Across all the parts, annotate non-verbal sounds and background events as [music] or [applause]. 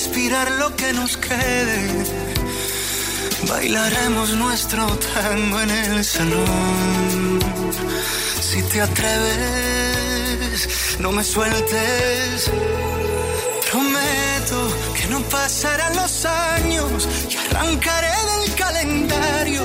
respirar lo que nos quede. Bailaremos nuestro tango en el salón. Si te atreves, no me sueltes. Prometo que no pasarán los años y arrancaré del calendario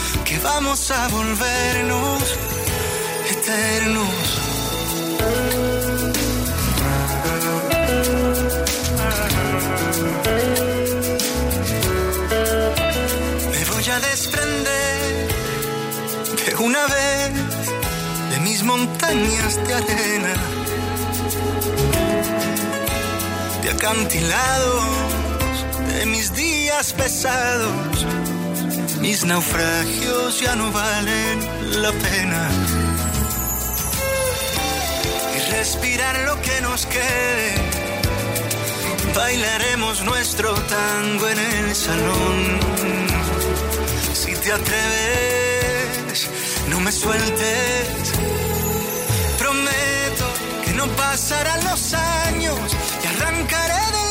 vamos a volvernos eternos. Me voy a desprender de una vez de mis montañas de arena, de acantilados, de mis días pesados. Mis naufragios ya no valen la pena. Y respirar lo que nos quede. Bailaremos nuestro tango en el salón. Si te atreves, no me sueltes. Prometo que no pasarán los años y arrancaré del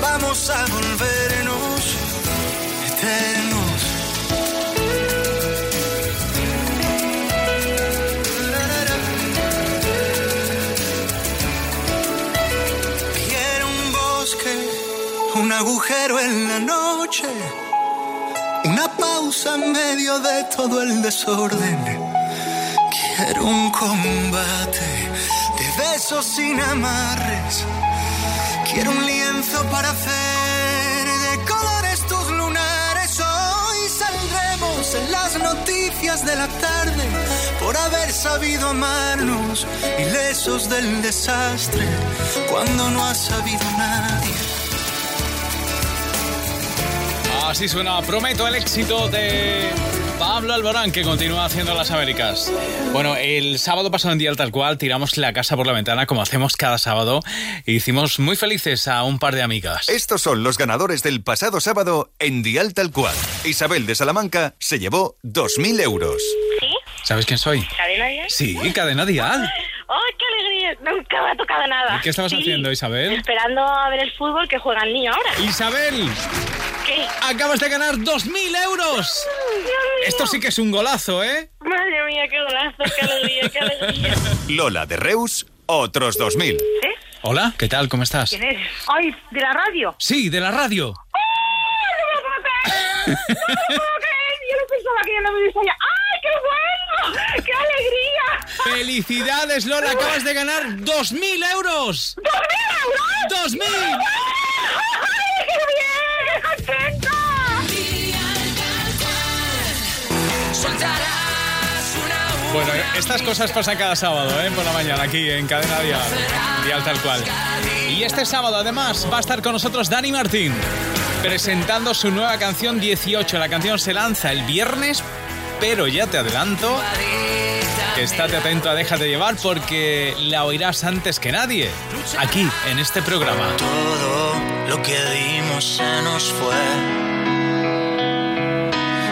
vamos a volvernos eternos. Quiero un bosque, un agujero en la noche, una pausa en medio de todo el desorden. Quiero un combate de besos sin amarres. Quiero un lienzo para hacer de colores tus lunares. Hoy saldremos en las noticias de la tarde por haber sabido amarnos, ilesos del desastre, cuando no ha sabido nadie. Así suena, prometo el éxito de Pablo Alborán, que continúa haciendo las Américas. Bueno, el sábado pasado en Día Tal Cual tiramos la casa por la ventana, como hacemos cada sábado, y hicimos muy felices a un par de amigas. Estos son los ganadores del pasado sábado en Dial Tal Cual. Isabel de Salamanca se llevó 2.000 euros. ¿Sí? ¿Sabes quién soy? ¿Cadena Dial? Sí, Cadena Dial. ¡Ay, [laughs] qué alegría! Nunca me ha tocado nada. ¿Y qué estabas Sí, haciendo, Isabel? Esperando a ver el fútbol que juega el niño ahora. Isabel. Acabas de ganar 2.000 euros. Dios mío. Esto sí que es un golazo, ¿eh? Madre mía, qué golazo, qué alegría, qué alegría. Lola de Reus, otros 2.000. ¿Sí? Hola, ¿qué tal? ¿Cómo estás? ¿Quién es? ¡Ay, de la radio! Sí, de la radio. ¡Ay, no me lo puedo creer! [laughs] ¡No me lo puedo creer! Yo no pensaba que ya no me ya. ¡Ay, qué bueno! ¡Qué alegría! ¡Felicidades, Lola! Acabas de ganar 2.000 euros. ¡Dos mil euros! ¡2.000! Bueno, estas cosas pasan cada sábado, ¿eh? Por la mañana, aquí en Cadena Dial. Dial tal cual. Y este sábado, además, va a estar con nosotros Dani Martín, presentando su nueva canción 18. La canción se lanza el viernes, pero ya te adelanto estate atento a Déjate llevar porque la oirás antes que nadie, aquí, en este programa. Todo lo que dimos se nos fue.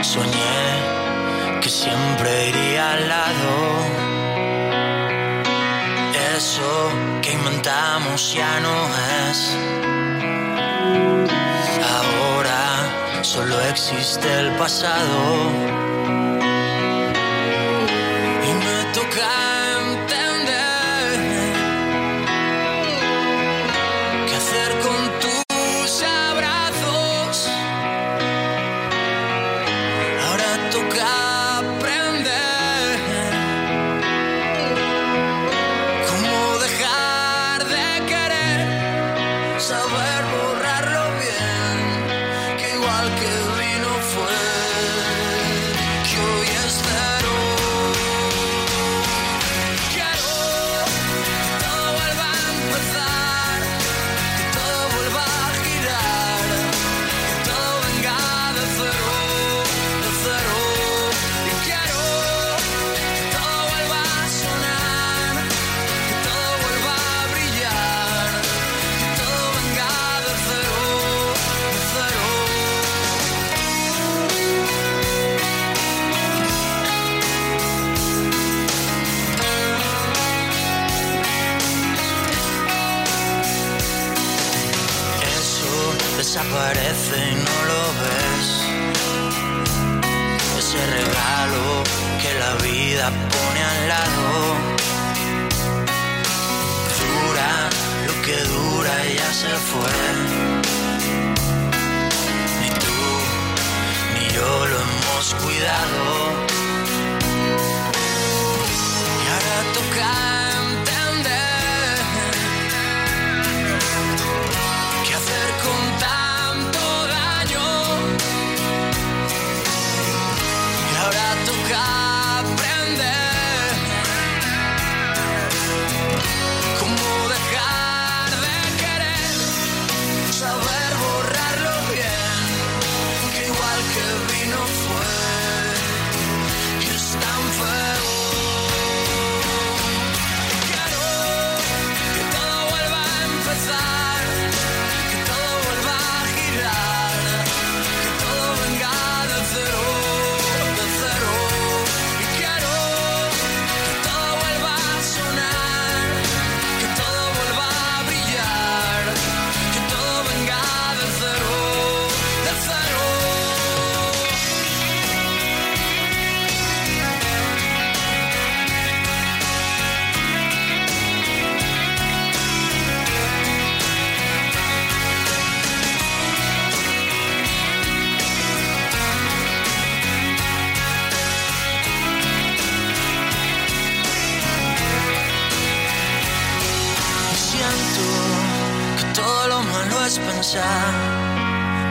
Soñé siempre iría al lado. Eso que inventamos ya no es. Ahora solo existe el pasado.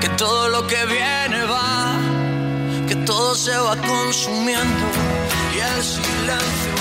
que todo lo que viene va, que todo se va consumiendo y el silencio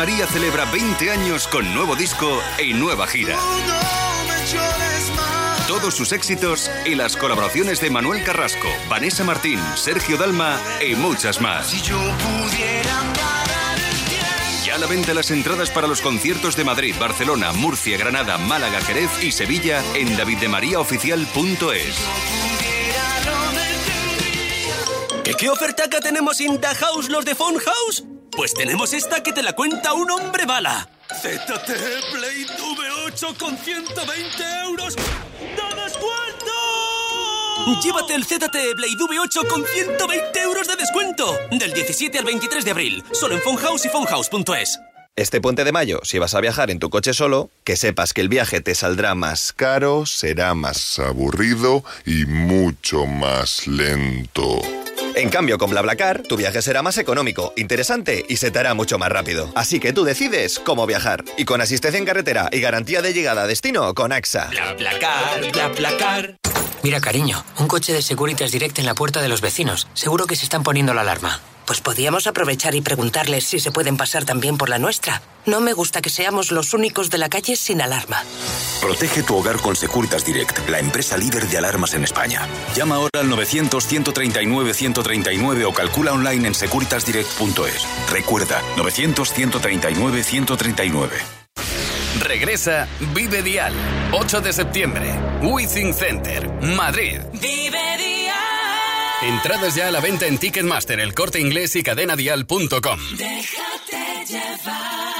María celebra 20 años con nuevo disco y nueva gira. Todos sus éxitos y las colaboraciones de Manuel Carrasco, Vanessa Martín, Sergio Dalma y muchas más. Ya a la venta las entradas para los conciertos de Madrid, Barcelona, Murcia, Granada, Málaga, Jerez y Sevilla en daviddemariaoficial.es. ¿Qué, ¿Qué oferta que tenemos en The House los de Phone House? Pues tenemos esta que te la cuenta un hombre bala. ZT Blade V8 con 120 euros ¡De descuento! Llévate el ZT Blade V8 con 120 euros de descuento. Del 17 al 23 de abril. Solo en Fonhouse y Fonhouse.es. Este puente de mayo, si vas a viajar en tu coche solo, que sepas que el viaje te saldrá más caro, será más aburrido y mucho más lento. En cambio, con BlaBlaCar, tu viaje será más económico, interesante y se te hará mucho más rápido. Así que tú decides cómo viajar. Y con asistencia en carretera y garantía de llegada a destino con AXA. BlaBlaCar, BlaBlaCar. Mira, cariño, un coche de Securitas Direct en la puerta de los vecinos. Seguro que se están poniendo la alarma. Pues podíamos aprovechar y preguntarles si se pueden pasar también por la nuestra. No me gusta que seamos los únicos de la calle sin alarma. Protege tu hogar con Securitas Direct, la empresa líder de alarmas en España. Llama ahora al 900-139-139 o calcula online en securitasdirect.es. Recuerda, 900-139-139. Regresa Vive Dial 8 de septiembre, Withing Center, Madrid. Vive día. Entradas ya a la venta en Ticketmaster, el corte inglés y cadenadial.com. Déjate llevar.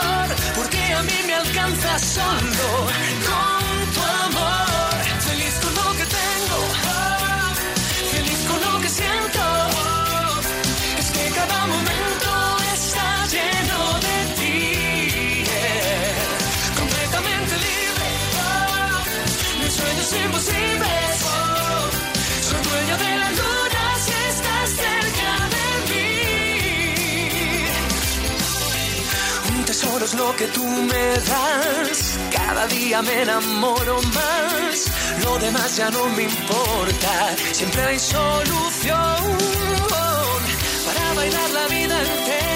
a mí me alcanza solo con tu amor. Lo que tú me das. Cada día me enamoro más. Lo demás ya no me importa. Siempre hay solución para bailar la vida entera.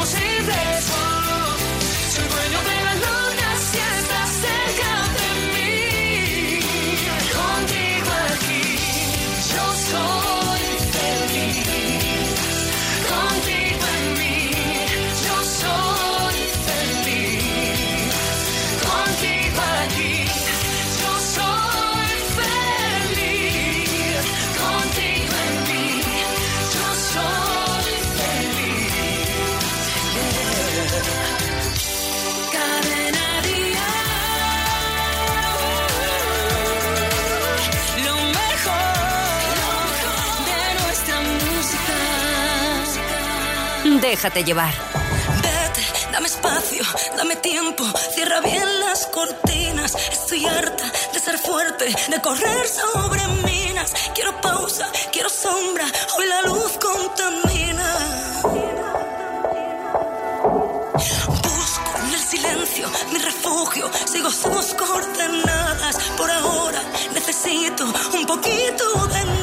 Imposibles. Soy dueño de Déjate llevar. Vete, dame espacio, dame tiempo, cierra bien las cortinas. Estoy harta de ser fuerte, de correr sobre minas. Quiero pausa, quiero sombra, hoy la luz contamina. Busco en el silencio mi refugio, sigo sus coordenadas. Por ahora necesito un poquito de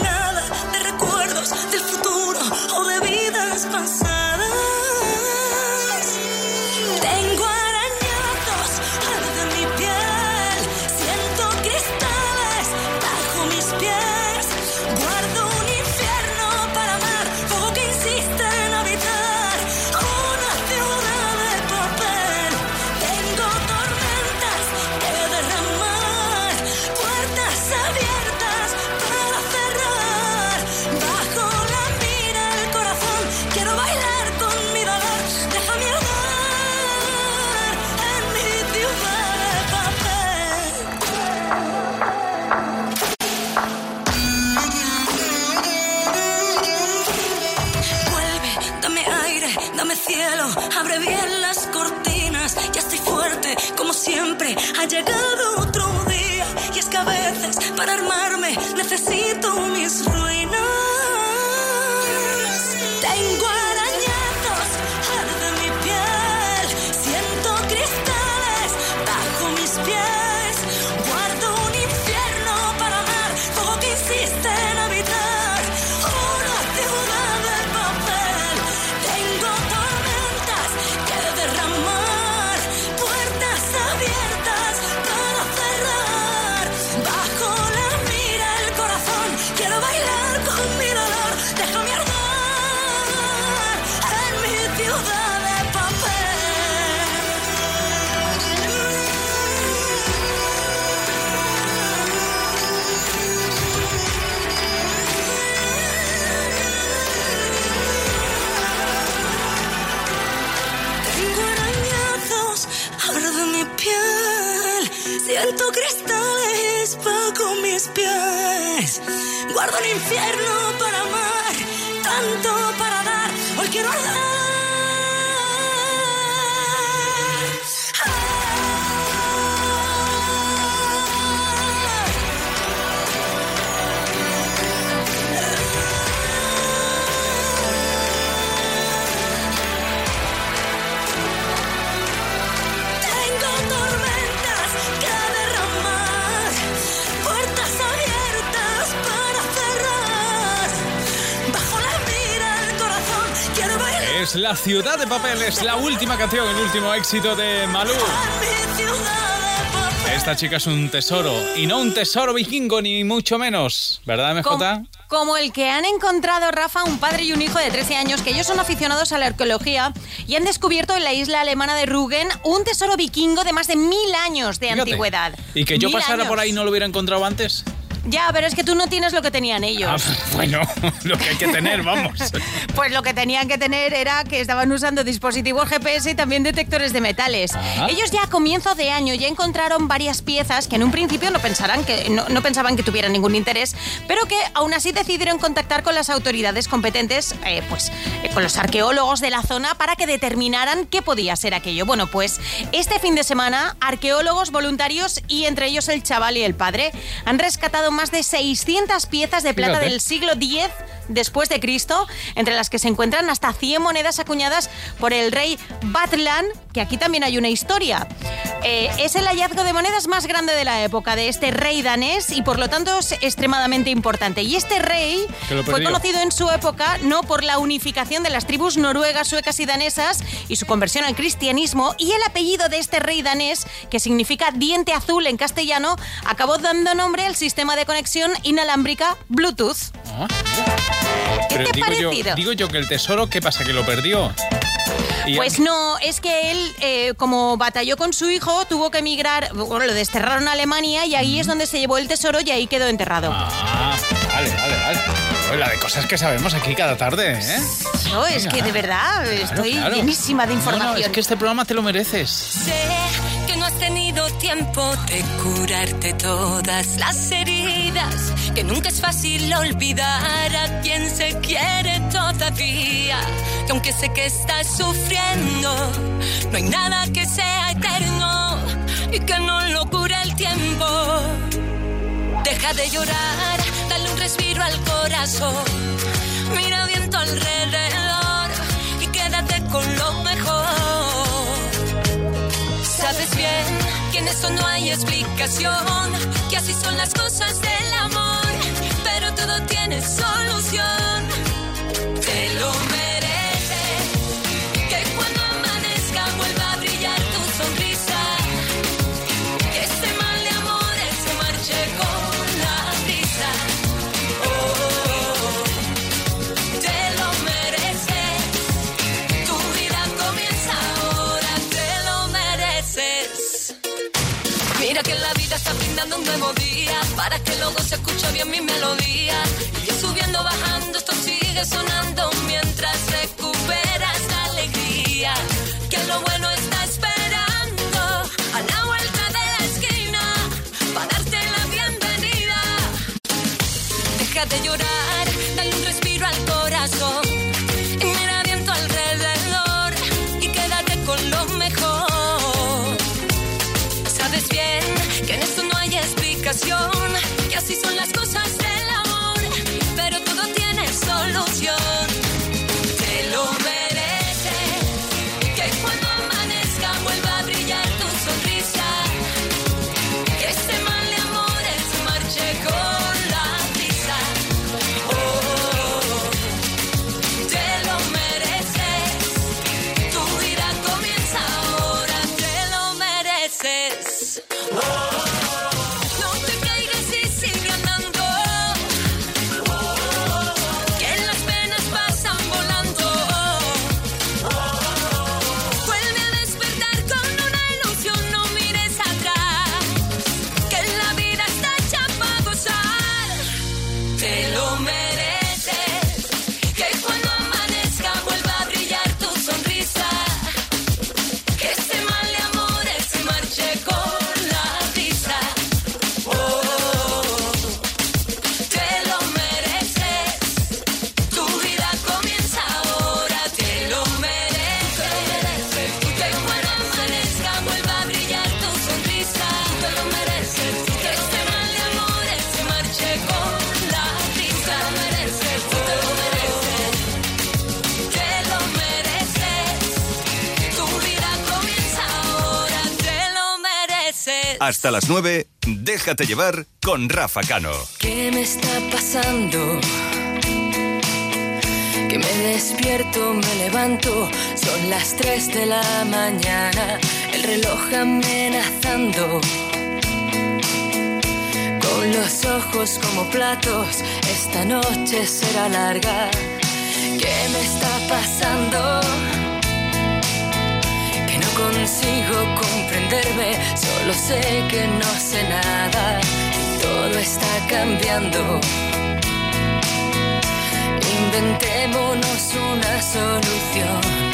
abre bien las cortinas. Ya estoy fuerte, como siempre. Ha llegado otro día y es que a veces para armarme necesito mis Guardo el infierno para amar, tanto para dar. Hoy quiero arder. Es La Ciudad de Papel, es la última canción, el último éxito de Malú. Esta chica es un tesoro, y no un tesoro vikingo, ni mucho menos. ¿Verdad, MJ? Com- Como el que han encontrado Rafa, un padre y un hijo de 13 años, que ellos son aficionados a la arqueología y han descubierto en la isla alemana de Rügen un tesoro vikingo de más de mil años de Fíjate. antigüedad. Y que yo Mil pasara años. por ahí y no lo hubiera encontrado antes. Ya, pero es que tú no tienes lo que tenían ellos. Ah, [laughs] bueno, lo que hay que tener, vamos. [laughs] Pues lo que tenían que tener era que estaban usando dispositivos GPS y también detectores de metales. Ah. Ellos ya a comienzo de año ya encontraron varias piezas que en un principio no, pensarán que, no, no pensaban que tuvieran ningún interés, pero que aún así decidieron contactar con las autoridades competentes, eh, pues eh, con los arqueólogos de la zona, para que determinaran qué podía ser aquello. Bueno, pues este fin de semana, arqueólogos, voluntarios y entre ellos el chaval y el padre han rescatado más de 600 piezas de plata Fíjate. del siglo X después de Cristo, entre las que se encuentran hasta 100 monedas acuñadas por el rey Batlan, que aquí también hay una historia. Eh, es el hallazgo de monedas más grande de la época de este rey danés y por lo tanto es extremadamente importante. Y este rey fue conocido en su época no por la unificación de las tribus noruegas, suecas y danesas y su conversión al cristianismo y el apellido de este rey danés, que significa diente azul en castellano, acabó dando nombre al sistema de conexión inalámbrica Bluetooth. Ah, ¿Qué Pero te ha digo yo, parecido? digo yo que el tesoro, ¿qué pasa? ¿Que lo perdió? Pues no, es que él, eh, como batalló con su hijo, tuvo que emigrar, bueno, lo desterraron a Alemania y ahí es donde se llevó el tesoro y ahí quedó enterrado. Ah, vale, vale, vale. Pues la de cosas que sabemos aquí cada tarde, ¿eh? No, es que de verdad estoy claro. llenísima de No, no, información. es que este programa te lo mereces. Sé que no has tenido tiempo de curarte todas las heridas, que nunca es fácil olvidar a quien se quiere todavía, que aunque sé que estás sufriendo, no hay nada que sea eterno y que no lo cure el tiempo. Deja de llorar, dale un respiro al corazón. Mira bien tu alrededor y quédate con lo mejor. Sabes bien que en esto no hay explicación, que así son las cosas del amor, tiene solución. Te lo mereces, para que luego se escuche bien mi melodía. Y subiendo, bajando, esto sigue sonando mientras recuperas la alegría. las 9, déjate llevar con Rafa Cano. ¿Qué me está pasando? Que me despierto, me levanto, son las 3 de la mañana, el reloj amenazando. Con los ojos como platos, esta noche será larga. ¿Qué me está pasando? Que no consigo comprender solo sé que no sé nada. Todo está cambiando. Inventémonos una solución.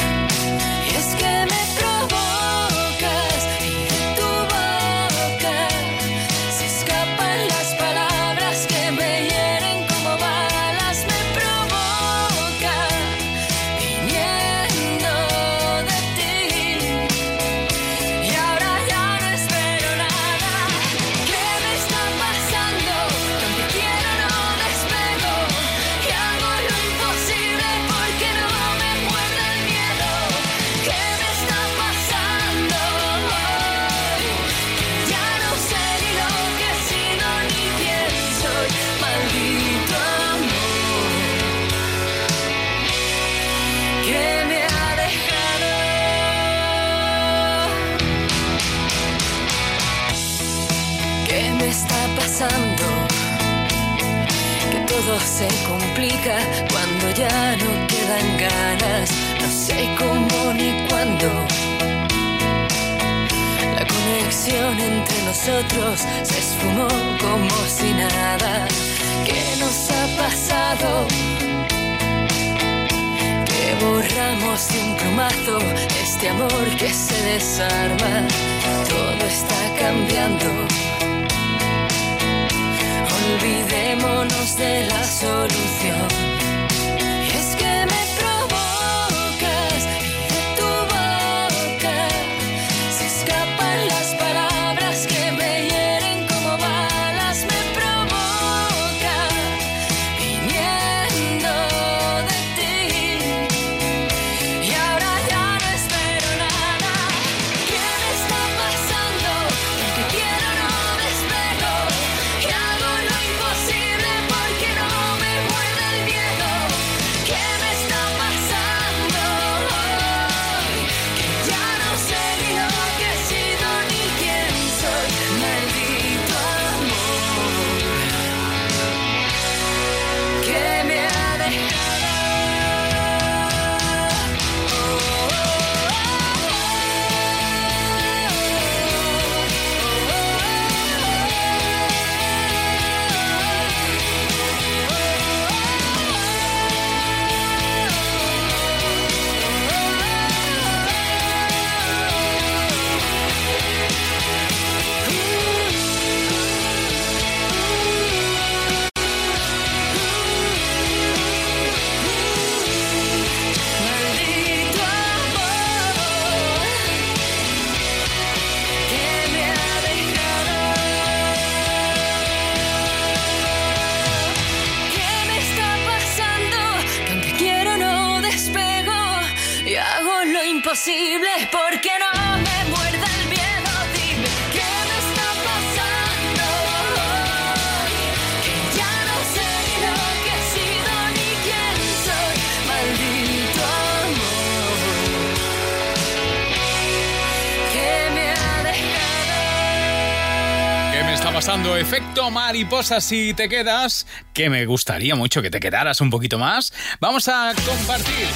Mariposa si te quedas, que me gustaría mucho que te quedaras un poquito más. Vamos a compartir.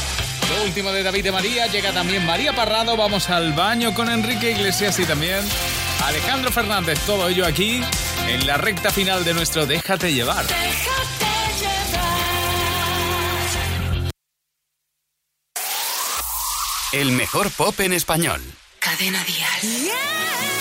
Lo último de David de María, llega también María Parrado, vamos al baño con Enrique Iglesias y también Alejandro Fernández, todo ello aquí en la recta final de nuestro Déjate llevar. El mejor pop en español. Cadena Dial. un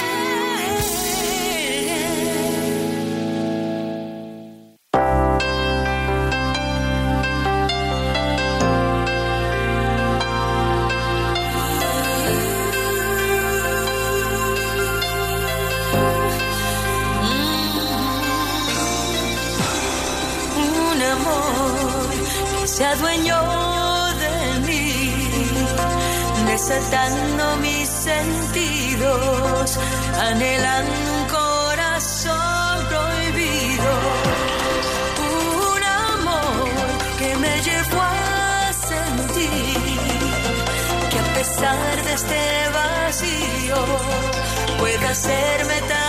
este vacío puede hacerme tan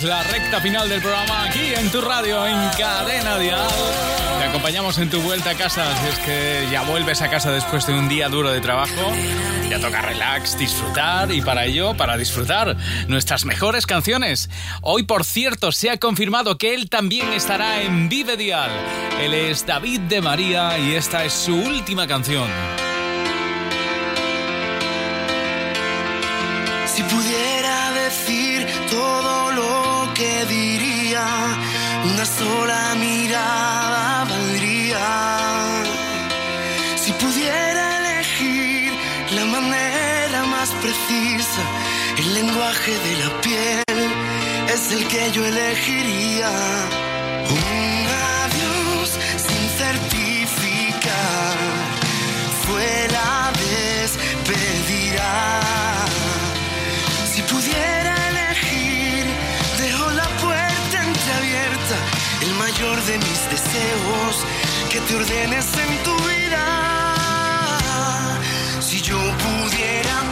La recta final del programa aquí en tu radio, en Cadena Dial. Te acompañamos en tu vuelta a casa, si es que ya vuelves a casa después de un día duro de trabajo. Ya toca relax, disfrutar y para ello, para disfrutar nuestras mejores canciones. Hoy, por cierto, se ha confirmado que él también estará en Vive Dial. Él es David de María y esta es su última canción. Si pudiera decir todo que diría, una sola mirada valdría. Si pudiera elegir la manera más precisa, el lenguaje de la piel es el que yo elegiría. Un adiós sin certificar de mis deseos, que te ordenes en tu vida. Si yo pudiera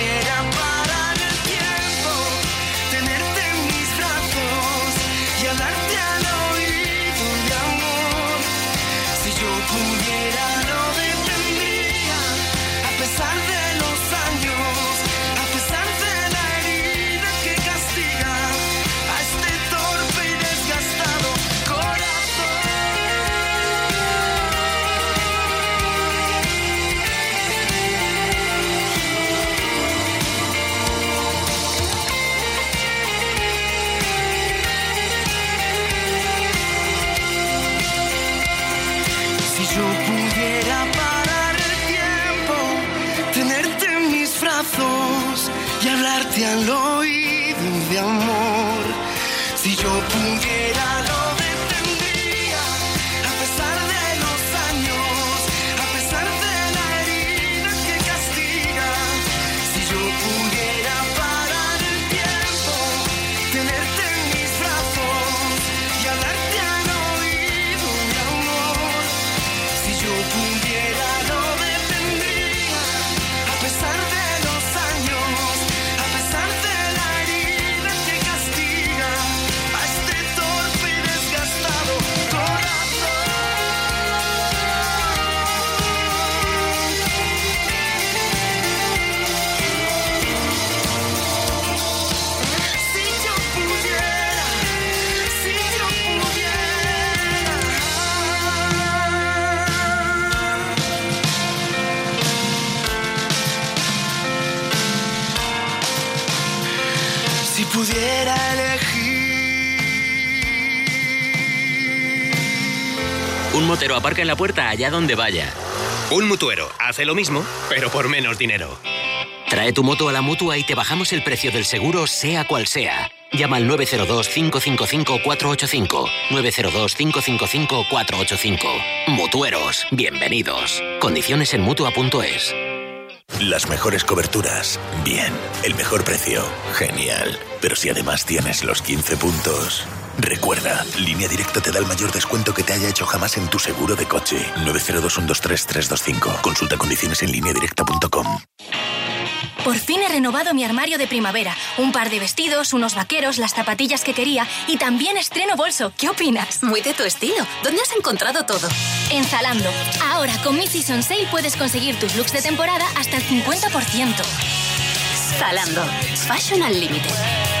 y hablarte al oído de amor. Si yo pudiera motero aparca en la puerta allá donde vaya. Un mutuero hace lo mismo, pero por menos dinero. Trae tu moto a la mutua y te bajamos el precio del seguro, sea cual sea. Llama al 902-555-485. 902-555-485. Mutueros, bienvenidos. Condiciones en mutua.es. Las mejores coberturas, bien. El mejor precio, genial. Pero si además tienes los 15 puntos. Recuerda, Línea Directa te da el mayor descuento que te haya hecho jamás en tu seguro de coche. 902-123-325. Consulta condiciones en lineadirecta.com. Por fin he renovado mi armario de primavera. Un par de vestidos, unos vaqueros, las zapatillas que quería y también estreno bolso. ¿Qué opinas? Muy de tu estilo. ¿Dónde has encontrado todo? En Zalando. Ahora con mi Season Sale puedes conseguir tus looks de temporada hasta el 50%. Zalando. Fashion Unlimited.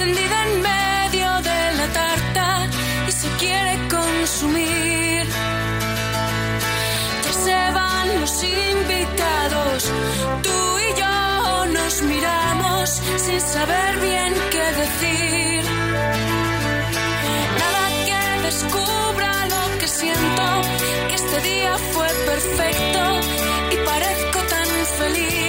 encendida en medio de la tarta y se quiere consumir. Ya se van los invitados, tú y yo nos miramos sin saber bien qué decir. Nada que descubra lo que siento, que este día fue perfecto y parezco tan feliz.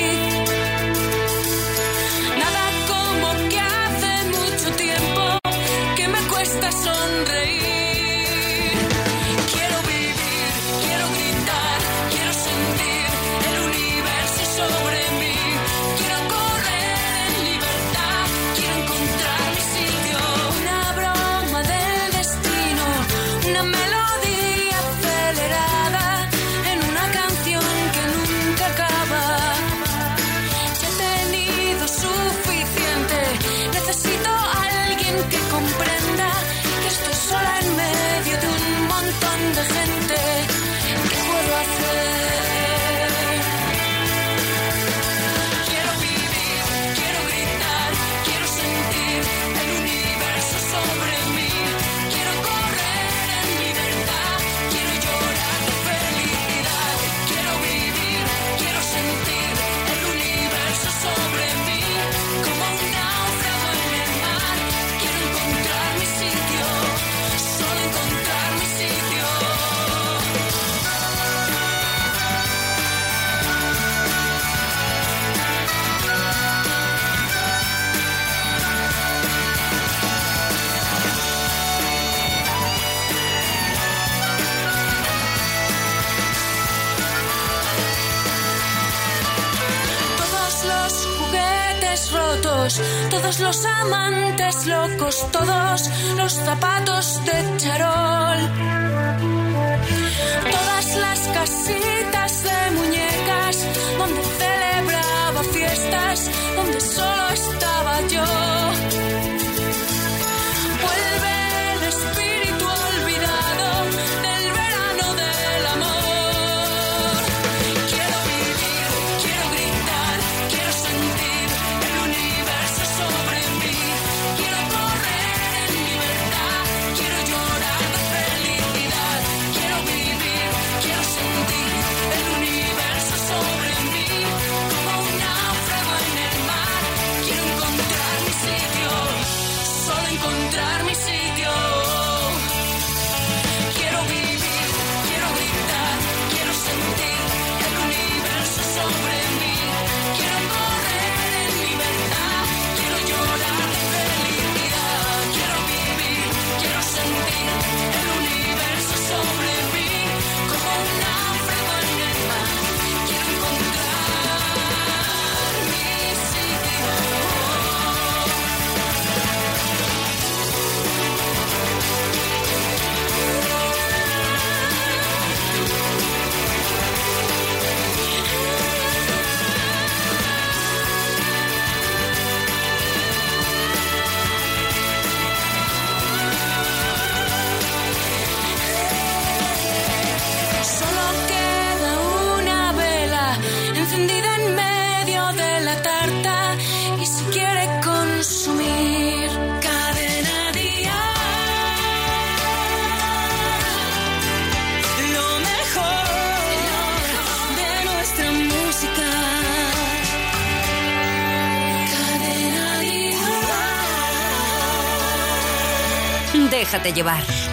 Llevar.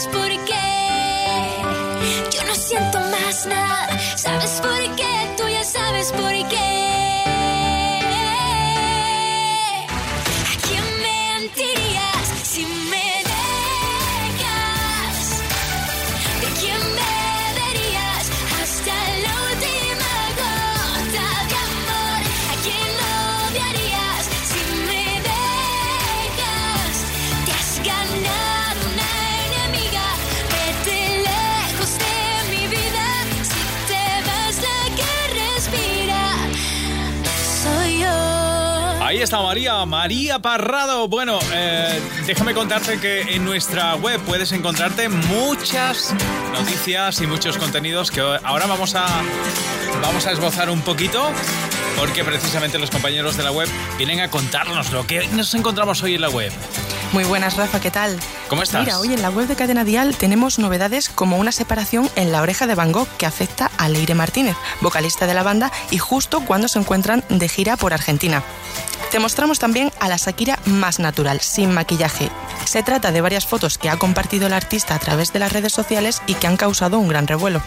Sabes por qué. Yo no siento más nada. ¿Sabes por qué? Tú ya sabes por qué. Está María, María Parrado. Bueno, eh, déjame contarte que en nuestra web puedes encontrarte muchas noticias y muchos contenidos que ahora vamos a, vamos a esbozar un poquito porque precisamente los compañeros de la web vienen a contarnos lo que nos encontramos hoy en la web. Muy buenas, Rafa, ¿qué tal? ¿Cómo estás? Mira, hoy en la web de Cadena Dial tenemos novedades como una separación en la oreja de Van Gogh que afecta a Leire Martínez, vocalista de la banda, y justo cuando se encuentran de gira por Argentina. Te mostramos también a la Shakira más natural, sin maquillaje. Se trata de varias fotos que ha compartido el artista a través de las redes sociales y que han causado un gran revuelo.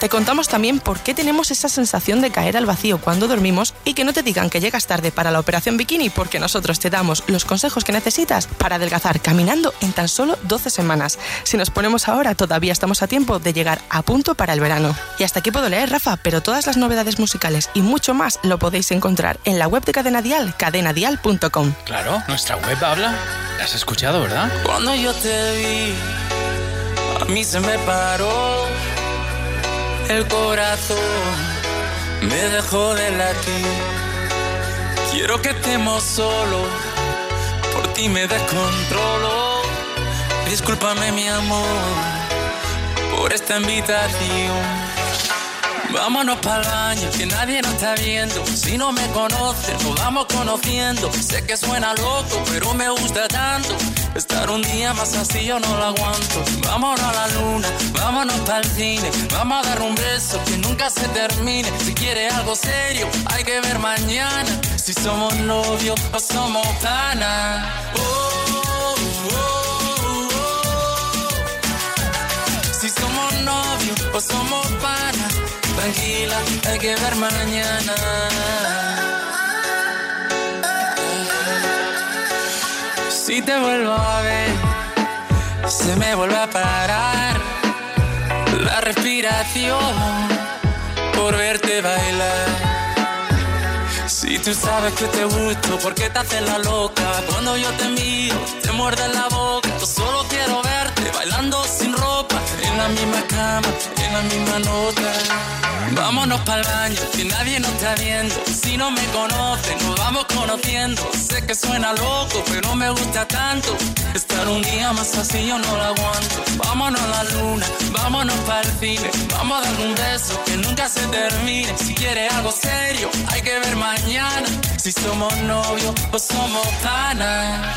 Te contamos también por qué tenemos esa sensación de caer al vacío cuando dormimos y que no te digan que llegas tarde para la operación bikini porque nosotros te damos los consejos que necesitas para adelgazar caminando en tan solo 12 semanas. Si nos ponemos ahora todavía estamos a tiempo de llegar a punto para el verano. Y hasta aquí puedo leer, Rafa, pero todas las novedades musicales y mucho más lo podéis encontrar en la web de Cadena Dial, cadenadial.com. Claro, nuestra web habla. ¿La has escuchado, verdad? Cuando yo te vi, a mí se me paró el corazón, me dejó de latir. Quiero que estemos solos, por ti me descontrolo. Discúlpame, mi amor, por esta invitación. Vámonos para el baño, que nadie nos está viendo. Si no me conoces, nos vamos conociendo. Sé que suena loco, pero me gusta tanto. Estar un día más así yo no lo aguanto. Vámonos a la luna, vámonos para el cine. Vamos a dar un beso que nunca se termine. Si quiere algo serio, hay que ver mañana. Si somos novios o somos panas. Oh, oh, oh. Si somos novios o somos panas. Tranquila, hay que ver mañana. Si te vuelvo a ver, se me vuelve a parar la respiración por verte bailar. Si tú sabes que te gusto, ¿por qué te haces la loca? Cuando yo te miro, te muerde la boca. Yo solo quiero verte bailando sin ropa, la misma cama, en la misma nota. Vámonos para el baño, que nadie nos está viendo. Si no me conocen, nos vamos conociendo. Sé que suena loco, pero me gusta tanto. Estar un día más así yo no lo aguanto. Vámonos a la luna, vámonos para el cine. Vamos a dar un beso que nunca se termine. Si quieres algo serio, hay que ver mañana. Si somos novios o somos panas.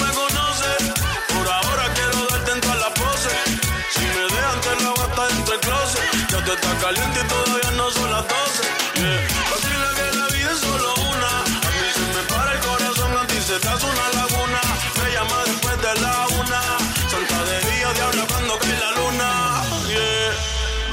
está caliente y todavía no son las 12.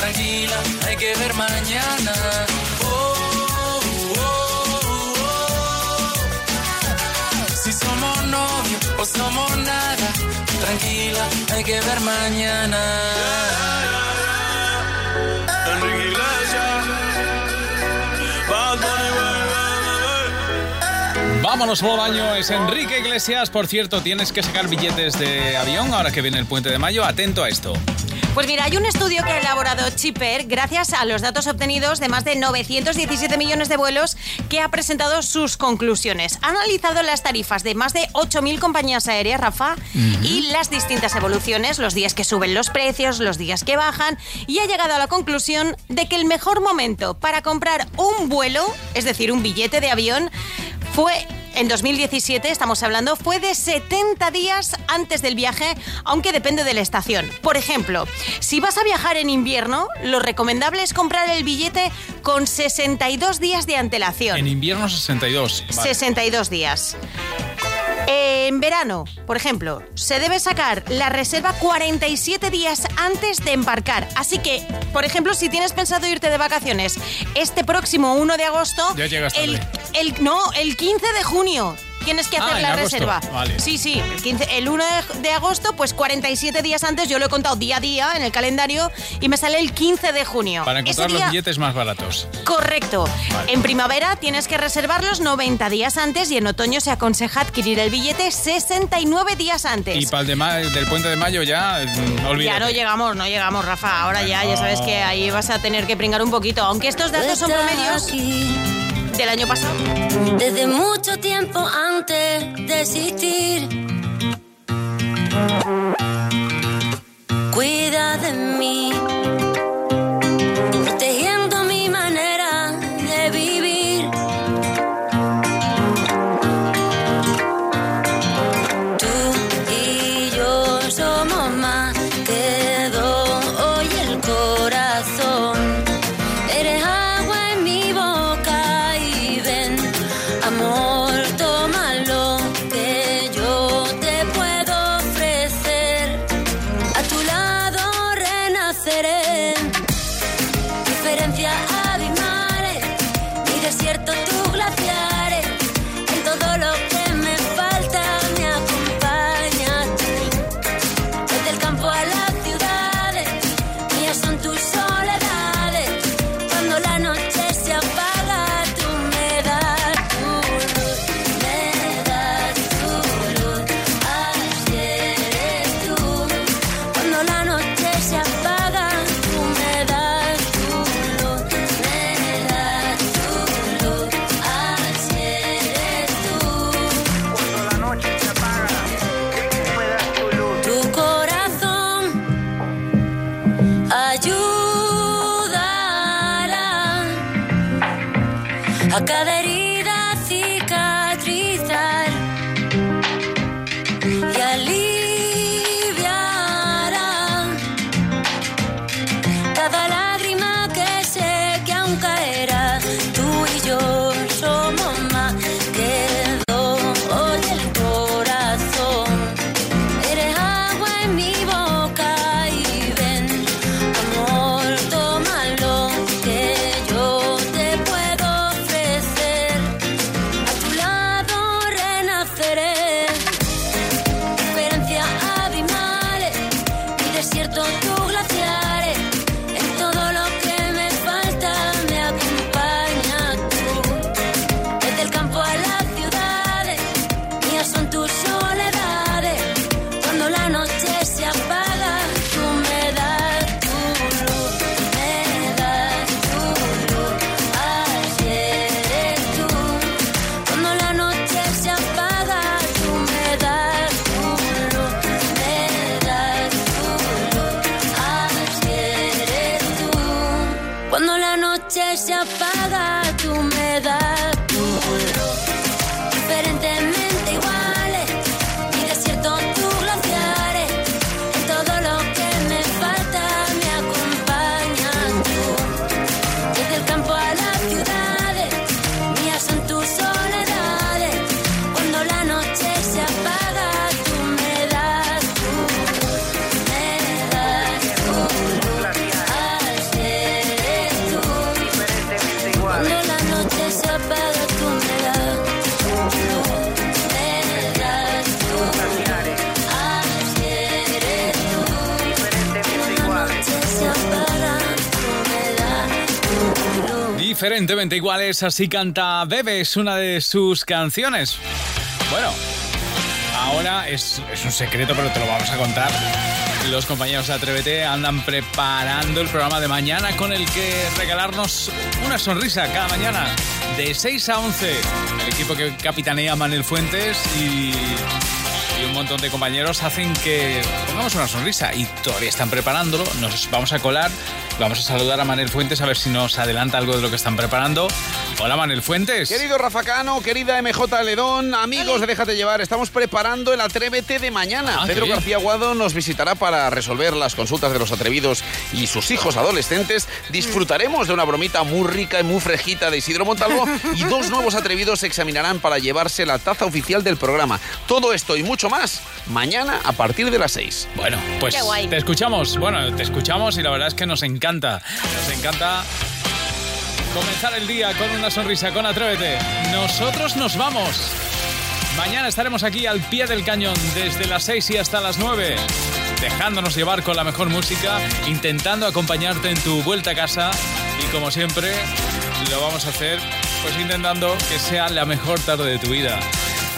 Tranquila, hay que ver mañana. Oh, oh, oh. Si somos novios o somos nada. tranquila, hay que ver mañana. Vámonos por baño, es Enrique Iglesias. Por cierto, tienes que sacar billetes de avión ahora que viene el puente de mayo. Atento a esto. Pues mira, hay un estudio que ha elaborado Chipper gracias a los datos obtenidos de más de 917 millones de vuelos que ha presentado sus conclusiones. Ha analizado las tarifas de más de 8.000 compañías aéreas, Rafa, y las distintas evoluciones, los días que suben los precios, los días que bajan, y ha llegado a la conclusión de que el mejor momento para comprar un vuelo, es decir, un billete de avión, fue en 2017, estamos hablando, fue de 70 días antes del viaje, aunque depende de la estación. Por ejemplo, si vas a viajar en invierno, lo recomendable es comprar el billete con 62 días de antelación. En invierno 62. Vale. 62 días. En verano, por ejemplo, se debe sacar la reserva 47 días antes de embarcar. Así que, por ejemplo, si tienes pensado irte de vacaciones este próximo 1 de agosto, Ya llegas tarde. el, el- no, el 15 de junio. Tienes que Ah, hacer la agosto. reserva. Vale. Sí, sí, el, 15 el 1 de, de agosto, pues 47 días antes, yo lo he contado día a día en el calendario y me sale el 15 de junio. Para Ese encontrar los día- billetes más baratos. Correcto. Vale. En primavera tienes que reservarlos 90 días antes y en otoño se aconseja adquirir el billete 69 días antes. Y para el de ma- del puente de mayo ya, mm, olvídate. Ya no llegamos, no llegamos, Rafa. Ahora ya, ya sabes que ahí vas a tener que pringar un poquito. Aunque estos datos son promedios del año pasado. Desde mucho tiempo antes de existir. Cuida de mí, 2020 iguales, así canta Bebes, una de sus canciones. Bueno, ahora es, un secreto, pero te lo vamos a contar. Los compañeros de Atrévete andan preparando el programa de mañana con el que regalarnos una sonrisa cada mañana de 6 a 11. El equipo que capitanea Manuel Fuentes y, y un montón de compañeros hacen que pongamos una sonrisa y todavía están preparándolo. Nos vamos a colar vamos a saludar a Manel Fuentes a ver si nos adelanta algo de lo que están preparando. Hola Manel Fuentes. Querido Rafa Cano, querida MJ Ledón, amigos de Déjate Llevar, estamos preparando el Atrévete de mañana. Ah, Pedro. García Guado nos visitará para resolver las consultas de los atrevidos y sus hijos adolescentes. Disfrutaremos de una bromita muy rica y muy frejita de Isidro Montalvo [laughs] y dos nuevos atrevidos se examinarán para llevarse la taza oficial del programa. Todo esto y mucho más mañana a partir de las 6. Bueno, pues Qué guay. te escuchamos. Bueno, te escuchamos y la verdad es que nos encanta. Nos encanta comenzar el día con una sonrisa, con Atrévete. Nosotros nos vamos. Mañana estaremos aquí al pie del cañón desde las 6 y hasta las 9, dejándonos llevar con la mejor música, intentando acompañarte en tu vuelta a casa y como siempre lo vamos a hacer pues intentando que sea la mejor tarde de tu vida.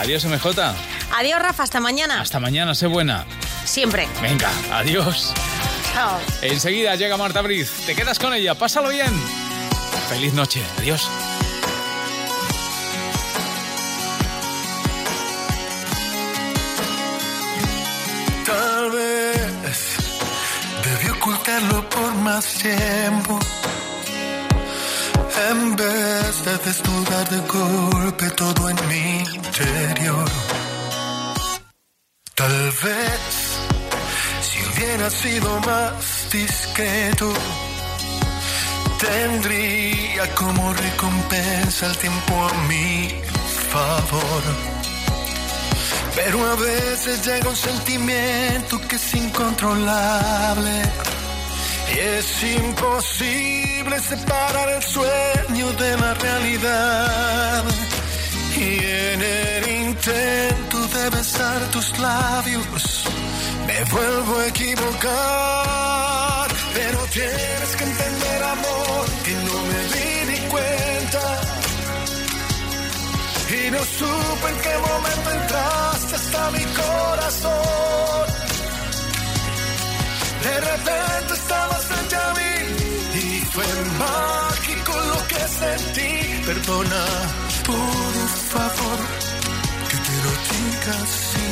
Adiós MJ, Adiós, Rafa, hasta mañana. hasta mañana, sé buena. Siempre. Venga, adiós. Chao. Enseguida llega Marta Briz. Te quedas con ella. Pásalo bien. Feliz noche. Adiós. Tal vez debí ocultarlo por más tiempo. En vez de desnudar de golpe todo en mi interior. Tal vez si hubiera sido más discreto, tendría como recompensa el tiempo a mi favor. Pero a veces llega un sentimiento que es incontrolable. Y es imposible separar el sueño de la realidad. Y en el intento de besar tus labios, me vuelvo a equivocar. Pero tienes que entender, no supe en qué momento entraste hasta mi corazón. De repente estabas frente a mí y fue mágico lo que sentí. Perdona, por favor, que te lo diga así.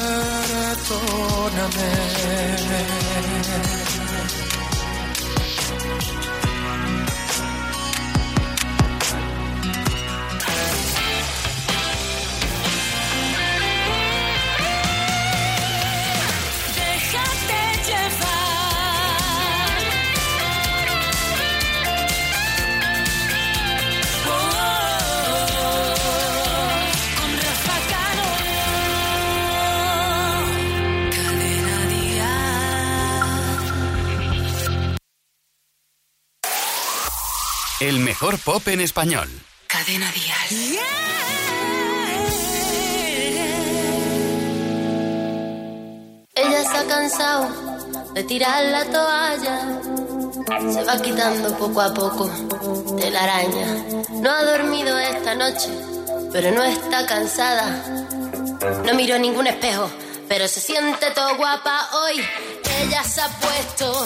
Perdóname. Mejor pop en español. Cadena Dial. Ella se ha cansado de tirar la toalla. Se va quitando poco a poco de la araña. No ha dormido esta noche, pero no está cansada. No miró ningún espejo, pero se siente todo guapa hoy. Ella se ha puesto